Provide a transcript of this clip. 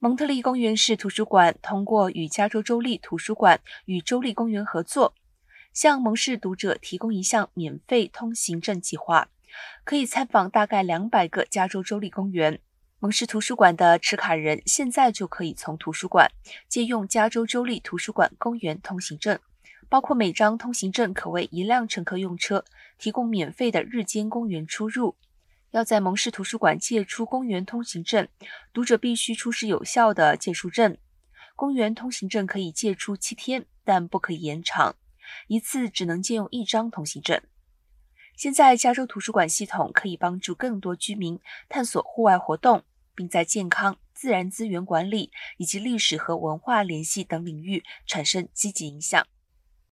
蒙特利公园市图书馆通过与加州州立图书馆与州立公园合作，向蒙市读者提供一项免费通行证计划，可以参访大概两百个加州州立公园。蒙市图书馆的持卡人现在就可以从图书馆借用加州州立图书馆公园通行证，包括每张通行证可为一辆乘客用车提供免费的日间公园出入。要在蒙市图书馆借出公园通行证，读者必须出示有效的借书证。公园通行证可以借出七天，但不可以延长，一次只能借用一张通行证。现在，加州图书馆系统可以帮助更多居民探索户外活动，并在健康、自然资源管理以及历史和文化联系等领域产生积极影响。